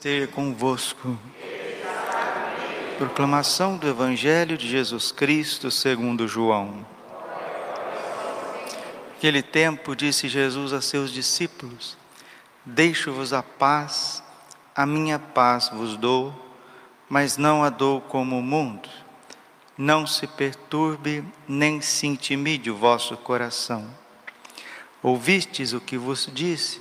esteja convosco. Proclamação do Evangelho de Jesus Cristo segundo João. Naquele tempo disse Jesus a seus discípulos: Deixo-vos a paz, a minha paz vos dou, mas não a dou como o mundo. Não se perturbe nem se intimide o vosso coração. Ouvistes o que vos disse?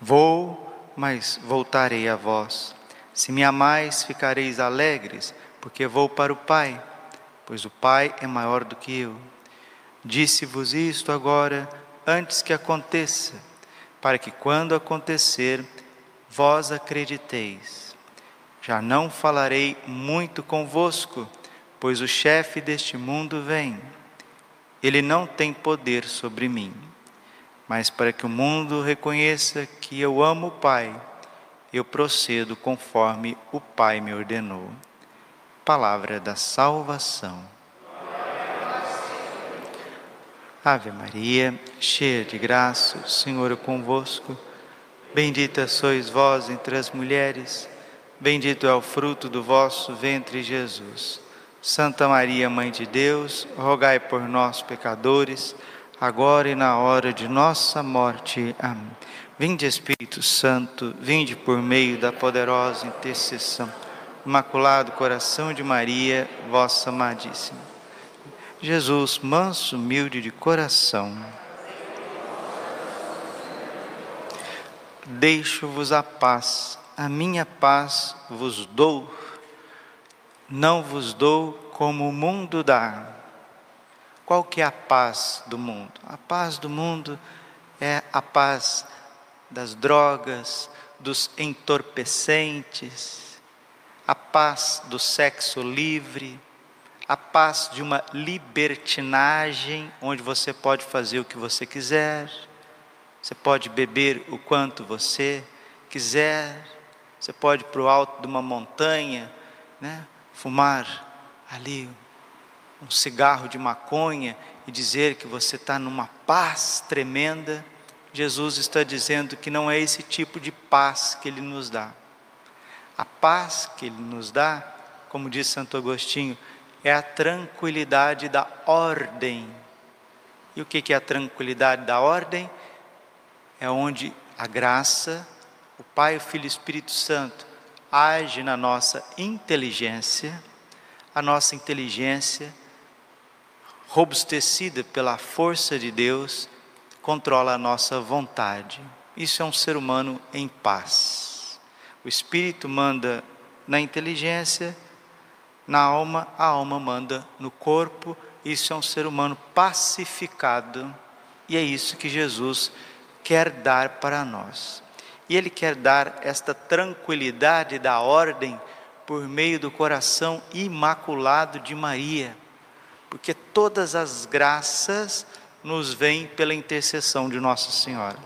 Vou mas voltarei a vós. Se me amais, ficareis alegres, porque vou para o Pai, pois o Pai é maior do que eu. Disse-vos isto agora, antes que aconteça, para que quando acontecer, vós acrediteis. Já não falarei muito convosco, pois o chefe deste mundo vem. Ele não tem poder sobre mim mas para que o mundo reconheça que eu amo o Pai, eu procedo conforme o Pai me ordenou. Palavra da salvação. Ave Maria, cheia de graça, o Senhor é convosco. Bendita sois vós entre as mulheres, bendito é o fruto do vosso ventre, Jesus. Santa Maria, Mãe de Deus, rogai por nós, pecadores, agora e na hora de nossa morte. Amém. Vinde, Espírito Santo, vinde por meio da poderosa intercessão. Imaculado coração de Maria, vossa amadíssima. Jesus, manso, humilde de coração. Deixo-vos a paz, a minha paz vos dou. Não vos dou como o mundo dá. Qual que é a paz do mundo? A paz do mundo é a paz das drogas, dos entorpecentes, a paz do sexo livre, a paz de uma libertinagem onde você pode fazer o que você quiser, você pode beber o quanto você quiser, você pode ir para o alto de uma montanha, né, fumar ali um cigarro de maconha e dizer que você está numa paz tremenda, Jesus está dizendo que não é esse tipo de paz que Ele nos dá. A paz que Ele nos dá, como diz Santo Agostinho, é a tranquilidade da ordem. E o que é a tranquilidade da ordem? É onde a graça, o Pai, o Filho e o Espírito Santo age na nossa inteligência, a nossa inteligência robustecida pela força de Deus, controla a nossa vontade. Isso é um ser humano em paz. O espírito manda na inteligência, na alma, a alma manda no corpo. Isso é um ser humano pacificado. E é isso que Jesus quer dar para nós. E Ele quer dar esta tranquilidade da ordem por meio do coração imaculado de Maria porque todas as graças nos vêm pela intercessão de Nossa Senhora.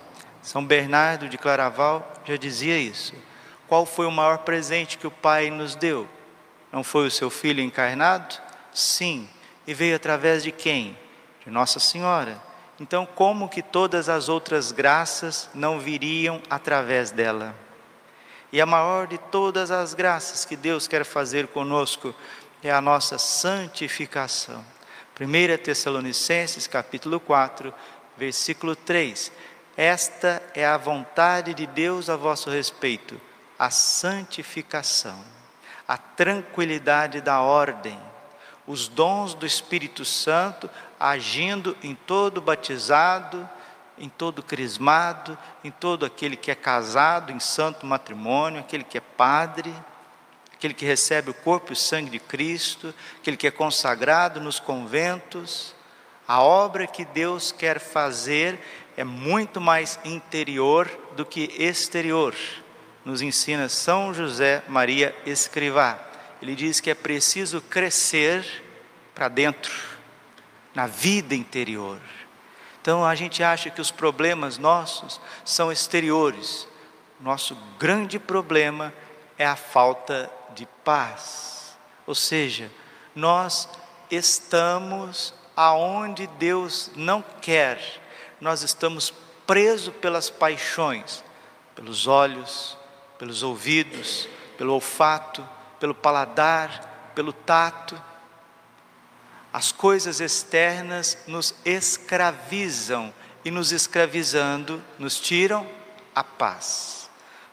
São Bernardo de Claraval já dizia isso. Qual foi o maior presente que o Pai nos deu? Não foi o seu filho encarnado? Sim. E veio através de quem? De Nossa Senhora. Então, como que todas as outras graças não viriam através dela? E a maior de todas as graças que Deus quer fazer conosco é a nossa santificação. 1 Tessalonicenses capítulo 4, versículo 3. Esta é a vontade de Deus a vosso respeito, a santificação, a tranquilidade da ordem, os dons do Espírito Santo agindo em todo batizado, em todo crismado, em todo aquele que é casado em santo matrimônio, aquele que é padre aquele que recebe o corpo e o sangue de Cristo, aquele que é consagrado nos conventos. A obra que Deus quer fazer é muito mais interior do que exterior. Nos ensina São José Maria Escrivá. Ele diz que é preciso crescer para dentro, na vida interior. Então a gente acha que os problemas nossos são exteriores. Nosso grande problema é a falta de paz. Ou seja, nós estamos aonde Deus não quer, nós estamos presos pelas paixões, pelos olhos, pelos ouvidos, pelo olfato, pelo paladar, pelo tato. As coisas externas nos escravizam e nos escravizando nos tiram a paz.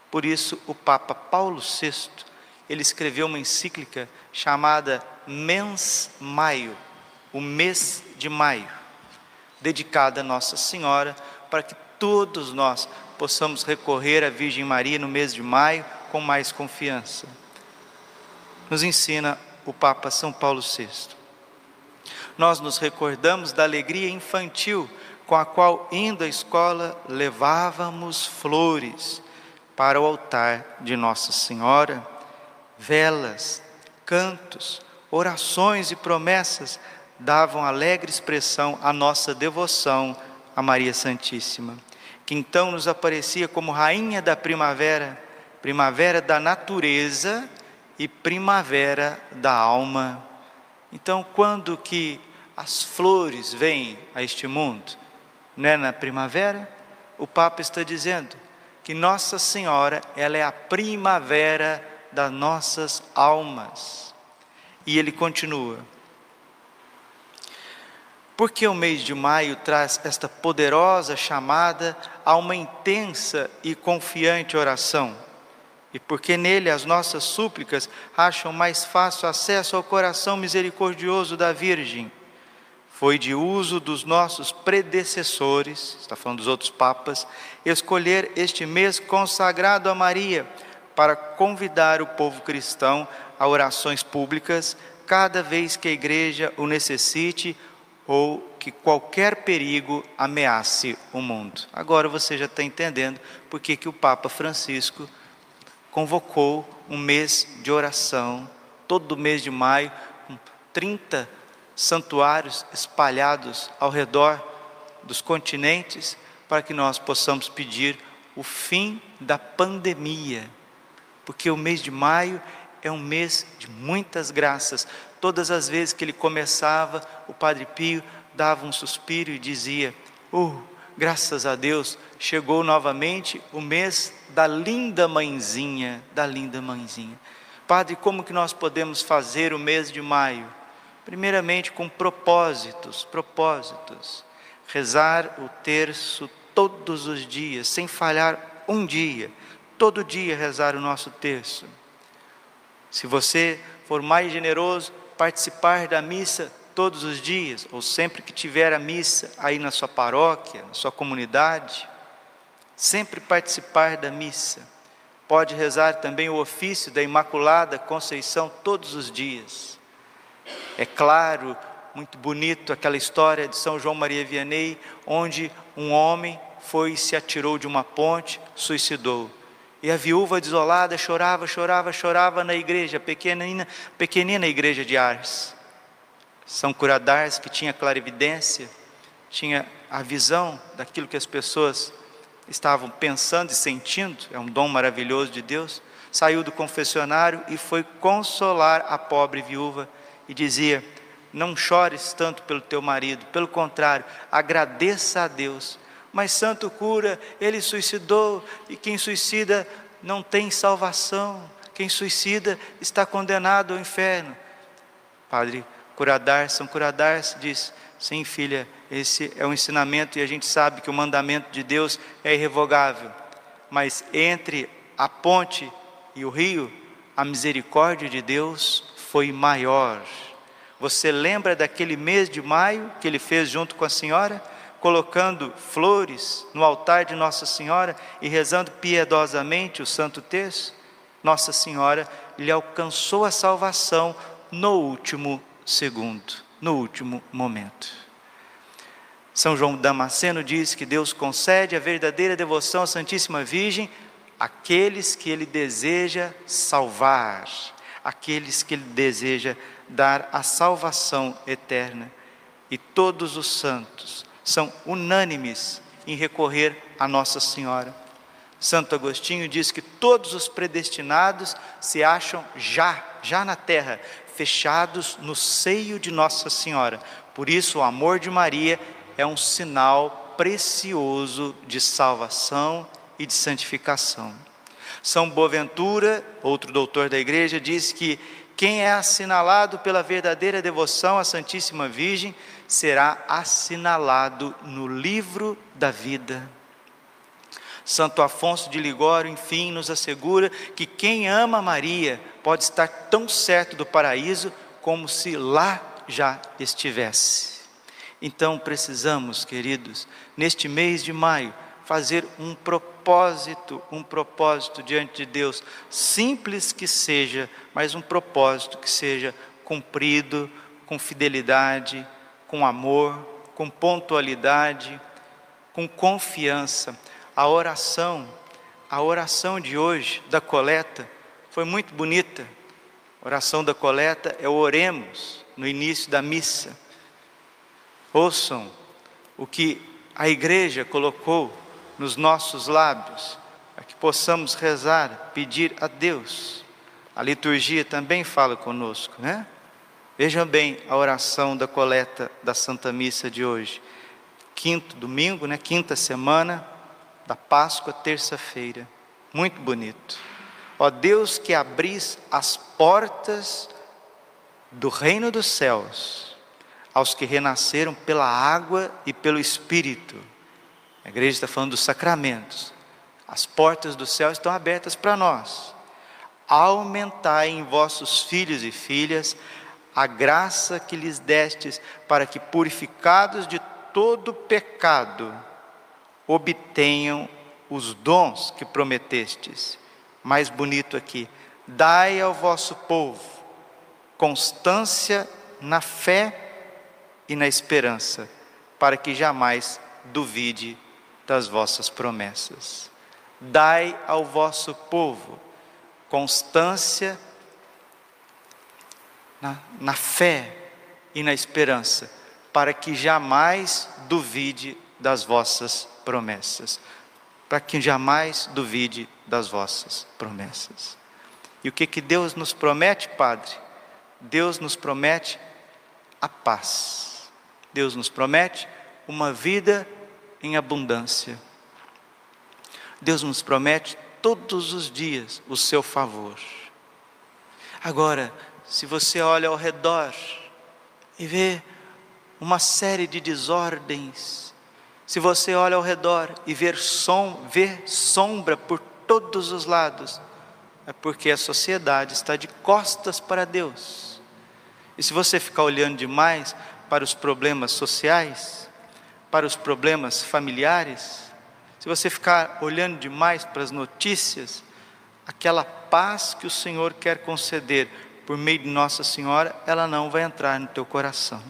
Por isso o Papa Paulo VI, ele escreveu uma encíclica chamada Mens Maio, o mês de maio, dedicada a Nossa Senhora, para que todos nós possamos recorrer à Virgem Maria no mês de maio com mais confiança. Nos ensina o Papa São Paulo VI. Nós nos recordamos da alegria infantil com a qual, indo à escola, levávamos flores para o altar de Nossa Senhora, velas, cantos, orações e promessas davam alegre expressão à nossa devoção a Maria Santíssima, que então nos aparecia como rainha da primavera, primavera da natureza e primavera da alma. Então, quando que as flores vêm a este mundo? Não é na primavera? O Papa está dizendo que Nossa Senhora, ela é a primavera das nossas almas. E ele continua: porque o mês de maio traz esta poderosa chamada a uma intensa e confiante oração. E porque nele as nossas súplicas acham mais fácil acesso ao coração misericordioso da Virgem. Foi de uso dos nossos predecessores, está falando dos outros papas, escolher este mês consagrado a Maria para convidar o povo cristão a orações públicas cada vez que a igreja o necessite ou que qualquer perigo ameace o mundo. Agora você já está entendendo por que, que o Papa Francisco convocou um mês de oração, todo mês de maio, com 30 santuários espalhados ao redor dos continentes, para que nós possamos pedir o fim da pandemia, porque o mês de maio é um mês de muitas graças. Todas as vezes que ele começava, o Padre Pio dava um suspiro e dizia: Oh, graças a Deus, chegou novamente o mês da linda mãezinha, da linda mãezinha. Padre, como que nós podemos fazer o mês de maio? Primeiramente com propósitos, propósitos. Rezar o terço todos os dias, sem falhar um dia. Todo dia rezar o nosso terço. Se você for mais generoso, participar da missa todos os dias, ou sempre que tiver a missa aí na sua paróquia, na sua comunidade, sempre participar da missa. Pode rezar também o ofício da Imaculada Conceição todos os dias. É claro, muito bonito aquela história de São João Maria Vianney, onde um homem foi e se atirou de uma ponte, suicidou. E a viúva desolada chorava, chorava, chorava na igreja, pequenina, pequenina igreja de Ars. São Curadars, que tinha clarividência, tinha a visão daquilo que as pessoas estavam pensando e sentindo, é um dom maravilhoso de Deus. Saiu do confessionário e foi consolar a pobre viúva e dizia: Não chores tanto pelo teu marido, pelo contrário, agradeça a Deus mas santo cura, ele suicidou e quem suicida não tem salvação. Quem suicida está condenado ao inferno. Padre Curadar, São Curadar diz: sim, filha, esse é o ensinamento e a gente sabe que o mandamento de Deus é irrevogável. Mas entre a ponte e o rio, a misericórdia de Deus foi maior. Você lembra daquele mês de maio que ele fez junto com a senhora? Colocando flores no altar de Nossa Senhora e rezando piedosamente o Santo Terço, Nossa Senhora lhe alcançou a salvação no último segundo, no último momento. São João Damasceno diz que Deus concede a verdadeira devoção à Santíssima Virgem àqueles que Ele deseja salvar, àqueles que Ele deseja dar a salvação eterna. E todos os santos, são unânimes em recorrer a Nossa Senhora. Santo Agostinho diz que todos os predestinados se acham já, já na terra, fechados no seio de Nossa Senhora. Por isso, o amor de Maria é um sinal precioso de salvação e de santificação. São Boaventura, outro doutor da igreja, diz que quem é assinalado pela verdadeira devoção à Santíssima Virgem será assinalado no livro da vida. Santo Afonso de Ligório, enfim, nos assegura que quem ama Maria pode estar tão certo do paraíso como se lá já estivesse. Então precisamos, queridos, neste mês de maio, fazer um propósito, um propósito diante de Deus, simples que seja, mas um propósito que seja cumprido com fidelidade, com amor, com pontualidade, com confiança. A oração, a oração de hoje da coleta foi muito bonita. A oração da coleta é o oremos no início da missa. Ouçam o que a igreja colocou nos nossos lábios, para que possamos rezar, pedir a Deus. A liturgia também fala conosco, né? Vejam bem a oração da coleta da Santa Missa de hoje. Quinto domingo, né? Quinta semana da Páscoa, terça-feira. Muito bonito. Ó Deus que abris as portas do reino dos céus aos que renasceram pela água e pelo Espírito. A igreja está falando dos sacramentos. As portas do céu estão abertas para nós. Aumentai em vossos filhos e filhas a graça que lhes destes, para que, purificados de todo pecado, obtenham os dons que prometestes. Mais bonito aqui: dai ao vosso povo constância na fé e na esperança, para que jamais duvide das vossas promessas. Dai ao vosso povo constância na, na fé e na esperança, para que jamais duvide das vossas promessas. Para que jamais duvide das vossas promessas. E o que, que Deus nos promete, Padre? Deus nos promete a paz. Deus nos promete uma vida em abundância. Deus nos promete todos os dias o seu favor. Agora, se você olha ao redor e vê uma série de desordens, se você olha ao redor e vê, som, vê sombra por todos os lados, é porque a sociedade está de costas para Deus. E se você ficar olhando demais, para os problemas sociais, para os problemas familiares, se você ficar olhando demais para as notícias, aquela paz que o Senhor quer conceder por meio de Nossa Senhora, ela não vai entrar no teu coração.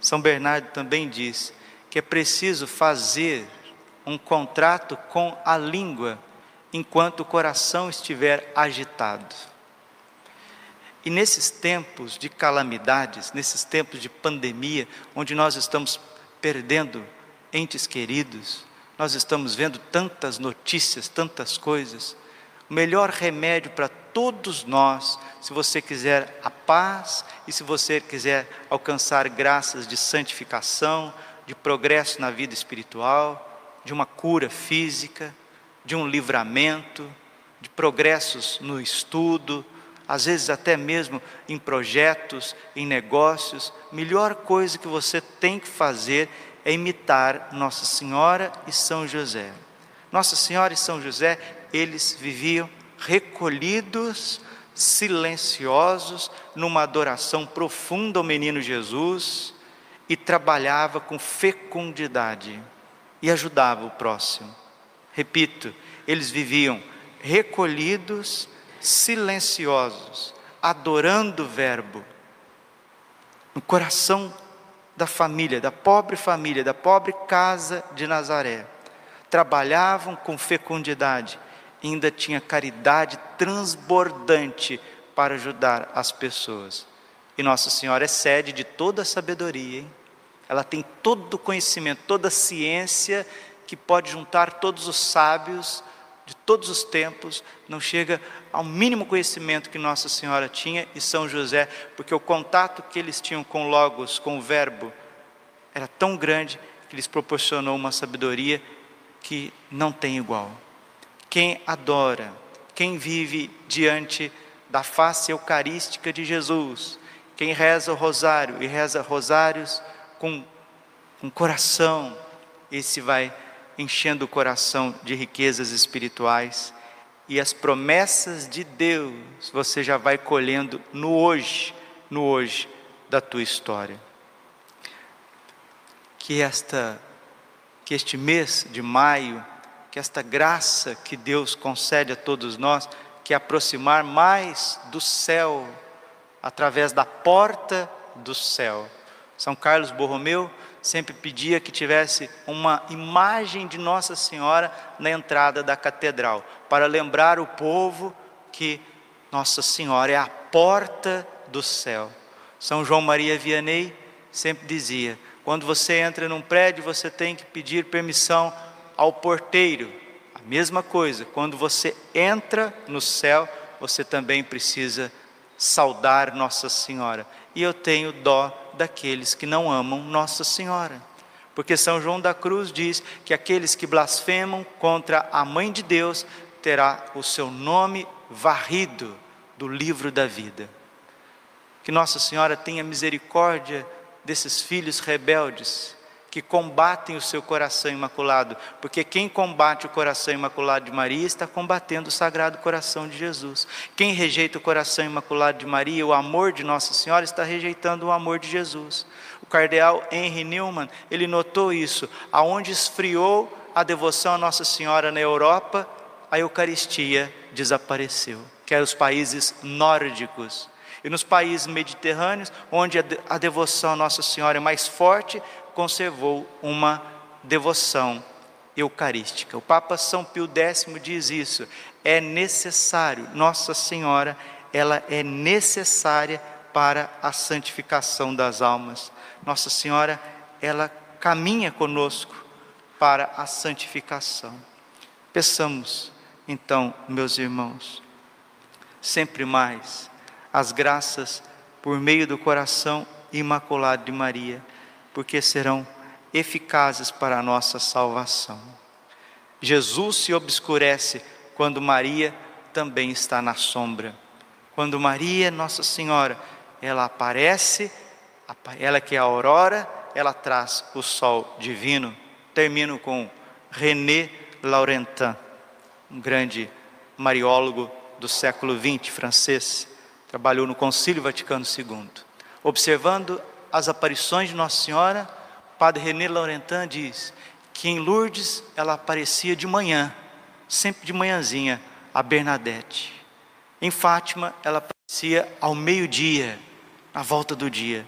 São Bernardo também diz que é preciso fazer um contrato com a língua enquanto o coração estiver agitado. E nesses tempos de calamidades, nesses tempos de pandemia, onde nós estamos perdendo entes queridos, nós estamos vendo tantas notícias, tantas coisas, o melhor remédio para todos nós, se você quiser a paz e se você quiser alcançar graças de santificação, de progresso na vida espiritual, de uma cura física, de um livramento, de progressos no estudo, às vezes até mesmo em projetos, em negócios, melhor coisa que você tem que fazer é imitar Nossa Senhora e São José. Nossa Senhora e São José, eles viviam recolhidos, silenciosos, numa adoração profunda ao menino Jesus e trabalhava com fecundidade e ajudava o próximo. Repito, eles viviam recolhidos, silenciosos, adorando o Verbo, no coração da família, da pobre família, da pobre casa de Nazaré. Trabalhavam com fecundidade, ainda tinha caridade transbordante para ajudar as pessoas. E Nossa Senhora é sede de toda a sabedoria, hein? ela tem todo o conhecimento, toda a ciência que pode juntar todos os sábios de todos os tempos, não chega ao mínimo conhecimento que Nossa Senhora tinha e São José, porque o contato que eles tinham com Logos, com o Verbo, era tão grande que lhes proporcionou uma sabedoria que não tem igual. Quem adora quem vive diante da face eucarística de Jesus, quem reza o rosário e reza rosários com, com coração, esse vai enchendo o coração de riquezas espirituais e as promessas de Deus você já vai colhendo no hoje, no hoje da tua história. Que esta que este mês de maio, que esta graça que Deus concede a todos nós, que é aproximar mais do céu através da porta do céu. São Carlos Borromeu sempre pedia que tivesse uma imagem de Nossa Senhora na entrada da catedral, para lembrar o povo que Nossa Senhora é a porta do céu. São João Maria Vianney sempre dizia: quando você entra num prédio, você tem que pedir permissão ao porteiro. A mesma coisa, quando você entra no céu, você também precisa saudar Nossa Senhora. E eu tenho dó daqueles que não amam Nossa Senhora. Porque São João da Cruz diz que aqueles que blasfemam contra a mãe de Deus terá o seu nome varrido do livro da vida. Que Nossa Senhora tenha misericórdia desses filhos rebeldes que combatem o seu coração imaculado, porque quem combate o coração imaculado de Maria está combatendo o sagrado coração de Jesus. Quem rejeita o coração imaculado de Maria, o amor de Nossa Senhora, está rejeitando o amor de Jesus. O cardeal Henry Newman, ele notou isso, aonde esfriou a devoção a Nossa Senhora na Europa, a Eucaristia desapareceu, que eram os países nórdicos. E nos países mediterrâneos, onde a devoção a Nossa Senhora é mais forte, conservou uma devoção eucarística. O Papa São Pio X diz isso. É necessário, Nossa Senhora, ela é necessária para a santificação das almas. Nossa Senhora, ela caminha conosco para a santificação. Peçamos, então, meus irmãos, sempre mais as graças por meio do coração imaculado de Maria porque serão eficazes para a nossa salvação. Jesus se obscurece quando Maria também está na sombra. Quando Maria, Nossa Senhora, ela aparece, ela que é a aurora, ela traz o sol divino. Termino com René Laurentin, um grande mariólogo do século XX francês, trabalhou no Concílio Vaticano II. Observando as aparições de Nossa Senhora, padre René Laurentin diz que em Lourdes ela aparecia de manhã, sempre de manhãzinha, a Bernadette. Em Fátima ela aparecia ao meio-dia, na volta do dia.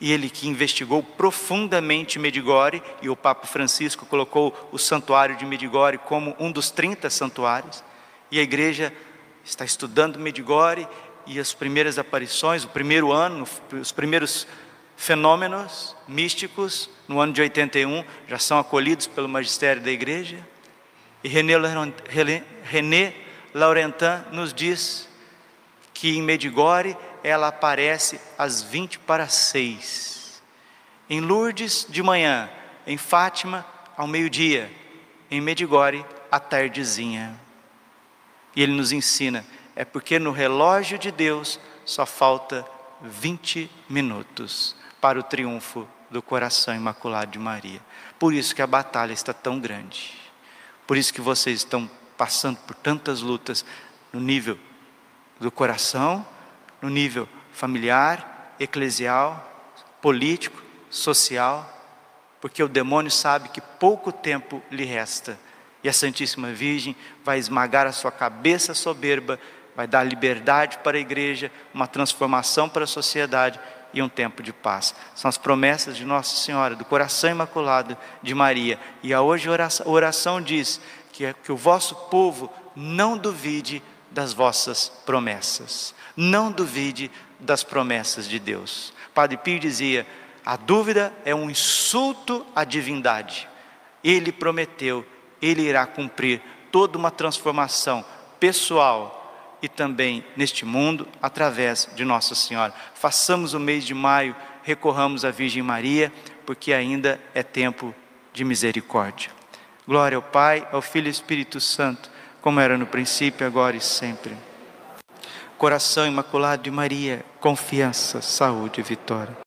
E ele que investigou profundamente Medigore, e o Papa Francisco colocou o santuário de Medigore como um dos 30 santuários, e a igreja está estudando Medigore e as primeiras aparições, o primeiro ano, os primeiros fenômenos místicos no ano de 81 já são acolhidos pelo magistério da igreja. E René, Laurentin nos diz que em Medigore ela aparece às 20 para 6. Em Lourdes de manhã, em Fátima ao meio-dia, em Medigore à tardezinha. E ele nos ensina é porque no relógio de Deus só falta 20 minutos para o triunfo do coração imaculado de Maria. Por isso que a batalha está tão grande. Por isso que vocês estão passando por tantas lutas no nível do coração, no nível familiar, eclesial, político, social, porque o demônio sabe que pouco tempo lhe resta e a Santíssima Virgem vai esmagar a sua cabeça soberba vai dar liberdade para a igreja, uma transformação para a sociedade e um tempo de paz. São as promessas de Nossa Senhora, do coração imaculado de Maria. E a hoje a oração, oração diz que, é, que o vosso povo não duvide das vossas promessas. Não duvide das promessas de Deus. Padre Pio dizia: a dúvida é um insulto à divindade. Ele prometeu, ele irá cumprir toda uma transformação pessoal, e também neste mundo através de Nossa Senhora. Façamos o mês de maio, recorramos à Virgem Maria, porque ainda é tempo de misericórdia. Glória ao Pai, ao Filho e ao Espírito Santo como era no princípio, agora e sempre. Coração imaculado de Maria, confiança, saúde e vitória.